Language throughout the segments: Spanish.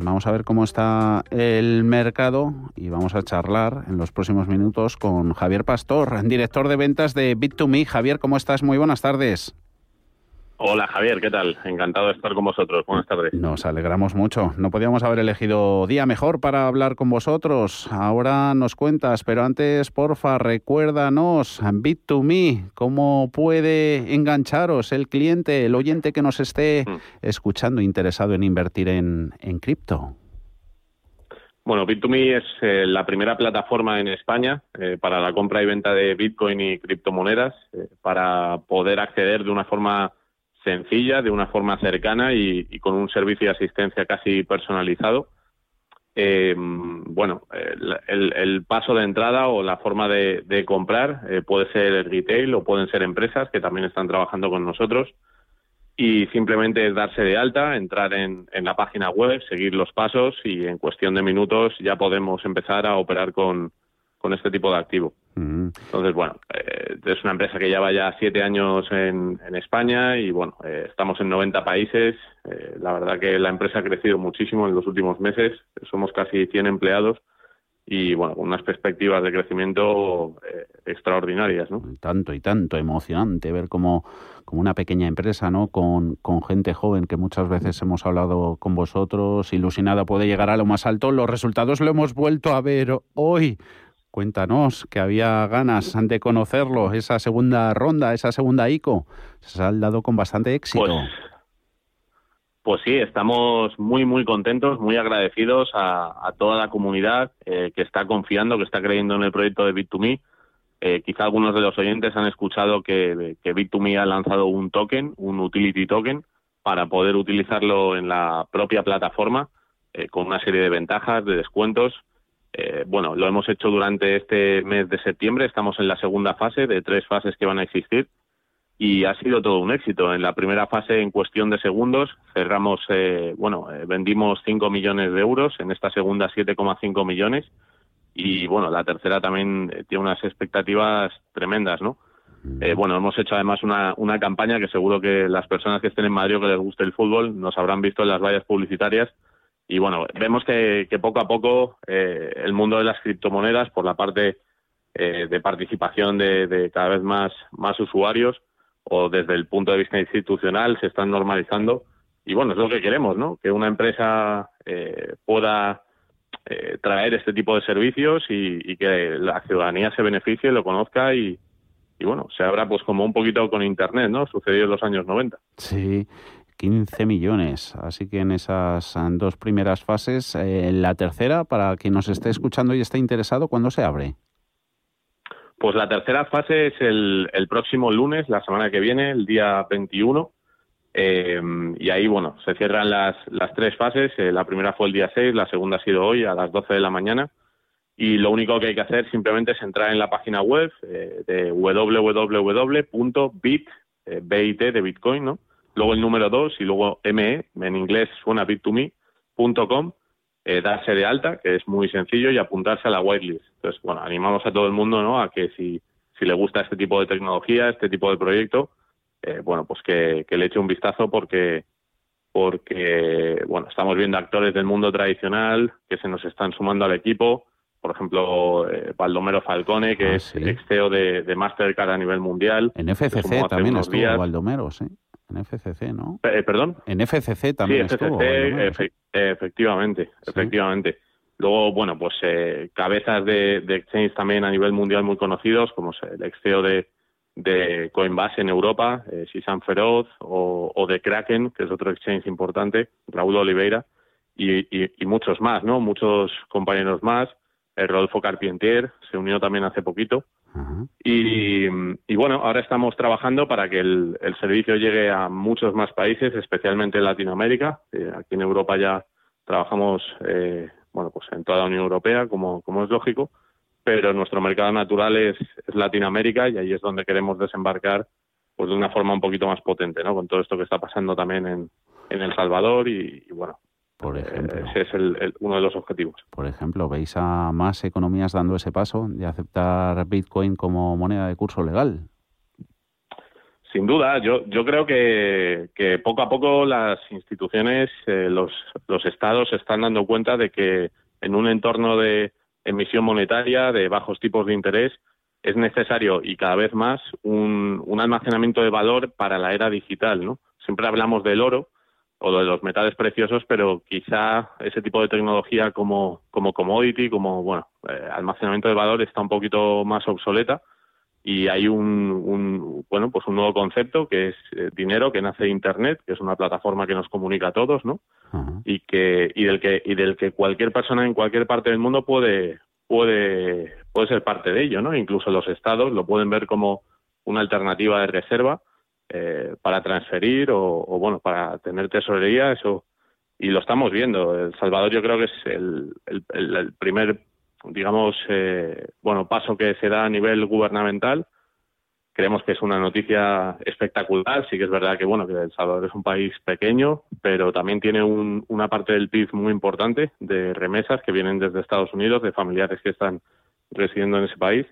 Vamos a ver cómo está el mercado y vamos a charlar en los próximos minutos con Javier Pastor, director de ventas de Bit2Me. Javier, ¿cómo estás? Muy buenas tardes. Hola Javier, ¿qué tal? Encantado de estar con vosotros. Buenas tardes. Nos alegramos mucho. No podíamos haber elegido día mejor para hablar con vosotros. Ahora nos cuentas, pero antes, porfa, recuérdanos, Bit2Me, cómo puede engancharos el cliente, el oyente que nos esté mm. escuchando interesado en invertir en, en cripto. Bueno, Bit2Me es eh, la primera plataforma en España eh, para la compra y venta de Bitcoin y criptomonedas, eh, para poder acceder de una forma sencilla, de una forma cercana y, con un servicio de asistencia casi personalizado. Eh, bueno, el, paso de entrada o la forma de, comprar eh, puede ser retail o pueden ser empresas que también están trabajando con nosotros y simplemente darse de alta, entrar en, en, la página web, seguir los pasos y en cuestión de minutos ya podemos empezar a operar con, con este tipo de activo. Entonces, bueno, eh, es una empresa que lleva ya siete años en, España y, bueno, eh, estamos en 90 países. Eh, la verdad que la empresa ha crecido muchísimo en los últimos meses. Somos casi 100 empleados y, bueno, con unas perspectivas de crecimiento extraordinarias, ¿no? Tanto y tanto emocionante ver cómo como una pequeña empresa, ¿no? Con, con, gente joven que muchas veces hemos hablado con vosotros, ilusionada puede llegar a lo más alto. Los resultados lo hemos vuelto a ver hoy Cuéntanos, que había ganas de conocerlo, esa segunda ronda, esa segunda ICO. Se ha dado con bastante éxito. Pues, pues, sí, estamos muy, muy contentos, muy agradecidos a, toda la comunidad eh, que está confiando, que está creyendo en el proyecto de Bit2Me. Eh, quizá algunos de los oyentes han escuchado que, que Bit2Me ha lanzado un token, un utility token, para poder utilizarlo en la propia plataforma eh, con una serie de ventajas, de descuentos eh, bueno, lo hemos hecho durante este mes de septiembre, estamos en la segunda fase de tres fases que van a existir. Y ha sido todo un éxito. En la primera fase, en cuestión de segundos, cerramos, eh, bueno, eh, vendimos 5 millones de euros, en esta segunda 7,5 millones. Y bueno, la tercera también tiene unas expectativas tremendas, ¿no? bueno, hemos hecho además una, una campaña que seguro que las personas que estén en Madrid o que les guste el fútbol nos habrán visto en las vallas publicitarias y bueno, vemos que, poco a poco eh, el mundo de las criptomonedas, por la parte eh, de participación de, cada vez más, más usuarios o desde el punto de vista institucional, se están normalizando. Y bueno, es lo que queremos, ¿no? Que una empresa eh, pueda traer este tipo de servicios y, que la ciudadanía se beneficie, lo conozca y, y bueno, se abra pues como un poquito con Internet, ¿no? Sucedió en los años 90. Sí, 15 millones. Así que en esas dos primeras fases, eh, la tercera, para quien nos esté escuchando y esté interesado, ¿cuándo se abre? Pues la tercera fase es el, próximo lunes, la semana que viene, el día 21. Eh, y ahí, bueno, se cierran las, las tres fases. Eh, la primera fue el día 6, la segunda ha sido hoy a las 12 de la mañana. Y lo único que hay que hacer simplemente es entrar en la página web de www.bit, bit de Bitcoin, ¿no? Luego el número 2 y luego ME, en inglés suena bit2me.com, eh, darse de alta, que es muy sencillo, y apuntarse a la whitelist. Entonces, bueno, animamos a todo el mundo ¿no? a que si, si le gusta este tipo de tecnología, este tipo de proyecto, eh, bueno, pues que, le eche un vistazo porque porque bueno estamos viendo actores del mundo tradicional que se nos están sumando al equipo. Por ejemplo eh, Baldomero Falcone que ah, es ex CEO de, Mastercard a nivel mundial. En FCC también estuvo Baldomero sí en FCC, ¿no? Eh, ¿Perdón? En FCC también sí, FCC, efectivamente, efectivamente. Luego, bueno, pues eh, cabezas de, exchange también a nivel mundial muy conocidos, como el ex CEO de, de Coinbase en Europa, eh, Sisan Feroz, o, de Kraken, que es otro exchange importante, Raúl Oliveira, y, y, muchos más, ¿no? Muchos compañeros más. El Rodolfo Carpentier se unió también hace poquito y, bueno, ahora estamos trabajando para que el, servicio llegue a muchos más países, especialmente en Latinoamérica. Eh, aquí en Europa ya trabajamos eh, bueno, pues en toda la Unión Europea, como, como es lógico, pero nuestro mercado natural es, Latinoamérica y ahí es donde queremos desembarcar pues de una forma un poquito más potente, ¿no? Con todo esto que está pasando también en, en El Salvador y, bueno, por ejemplo, ese es el, uno de los objetivos. Por ejemplo, ¿veis a más economías dando ese paso de aceptar Bitcoin como moneda de curso legal? Sin duda, yo, yo creo que, que poco a poco las instituciones, eh, los, los estados se están dando cuenta de que en un entorno de emisión monetaria, de bajos tipos de interés, es necesario y cada vez más un, un almacenamiento de valor para la era digital. ¿no? Siempre hablamos del oro o de los metales preciosos, pero quizá ese tipo de tecnología como, como commodity, como bueno, eh, almacenamiento de valor está un poquito más obsoleta y hay un, bueno pues un nuevo concepto que es eh, dinero que nace de internet que es una plataforma que nos comunica a todos no y que y del que y del que cualquier persona en cualquier parte del mundo puede puede puede ser parte de ello no incluso los estados lo pueden ver como una alternativa de reserva eh, para transferir o, bueno para tener tesorería eso y lo estamos viendo el Salvador yo creo que es el, el primer digamos, eh, bueno, paso que se da a nivel gubernamental. Creemos que es una noticia espectacular. Sí que es verdad que, bueno, que El Salvador es un país pequeño, pero también tiene una parte del PIB muy importante de remesas que vienen desde Estados Unidos, de familiares que están residiendo en ese país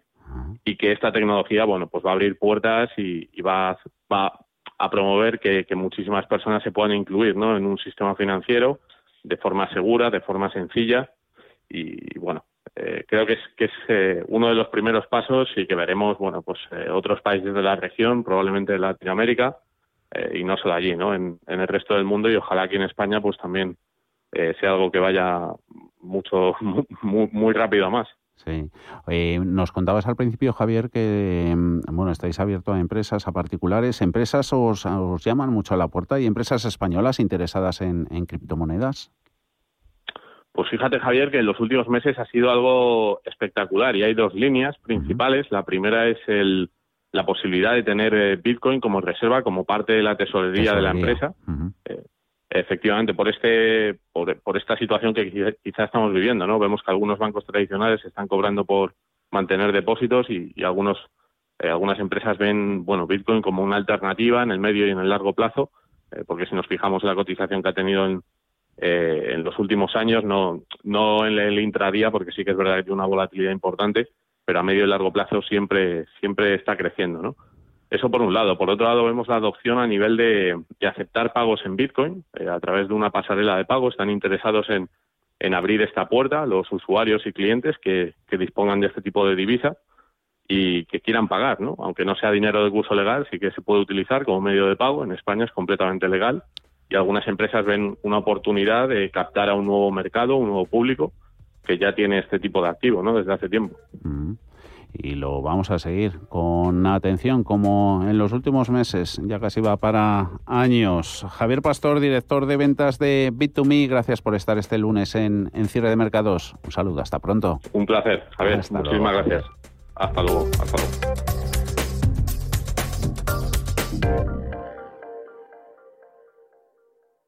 y que esta tecnología, bueno, pues va a abrir puertas y, va, va a promover que, que, muchísimas personas se puedan incluir, ¿no? En un sistema financiero de forma segura, de forma sencilla y, bueno, eh, creo que es, que es eh, uno de los primeros pasos y que veremos, bueno, pues eh, otros países de la región, probablemente de Latinoamérica, y no solo allí, ¿no? En, el resto del mundo y ojalá aquí en España, pues también sea algo que vaya mucho, muy, muy rápido a más. Sí. nos contabas al principio, Javier, que mm, bueno, estáis abiertos a empresas, a particulares. ¿Empresas os, os llaman mucho a la puerta y empresas españolas interesadas en criptomonedas? Pues fíjate, Javier, que en los últimos meses ha sido algo espectacular y hay dos líneas principales. La primera es el, la posibilidad de tener eh, Bitcoin como reserva, como parte de la tesorería, de la empresa. Eh, efectivamente, por este, por, esta situación que quizá estamos viviendo, ¿no? Vemos que algunos bancos tradicionales están cobrando por mantener depósitos y, algunos, eh, algunas empresas ven, bueno, Bitcoin como una alternativa en el medio y en el largo plazo, porque si nos fijamos en la cotización que ha tenido en, eh, en los últimos años, no, no en el intradía, porque sí que es verdad que tiene una volatilidad importante, pero a medio y largo plazo siempre, siempre está creciendo, ¿no? Eso por un lado. Por otro lado, vemos la adopción a nivel de, aceptar pagos en Bitcoin eh, a través de una pasarela de pago. Están interesados en, en abrir esta puerta los usuarios y clientes que, que, dispongan de este tipo de divisa y que quieran pagar, ¿no? Aunque no sea dinero de curso legal, sí que se puede utilizar como medio de pago. En España es completamente legal y algunas empresas ven una oportunidad de captar a un nuevo mercado, un nuevo público que ya tiene este tipo de activo ¿no? desde hace tiempo. Mm. Y lo vamos a seguir con atención, como en los últimos meses, ya casi va para años. Javier Pastor, director de ventas de Bit2Me, gracias por estar este lunes en, Cierre de Mercados. Un saludo, hasta pronto. Un placer, Javier. Muchísimas gracias. Hasta luego. Hasta luego.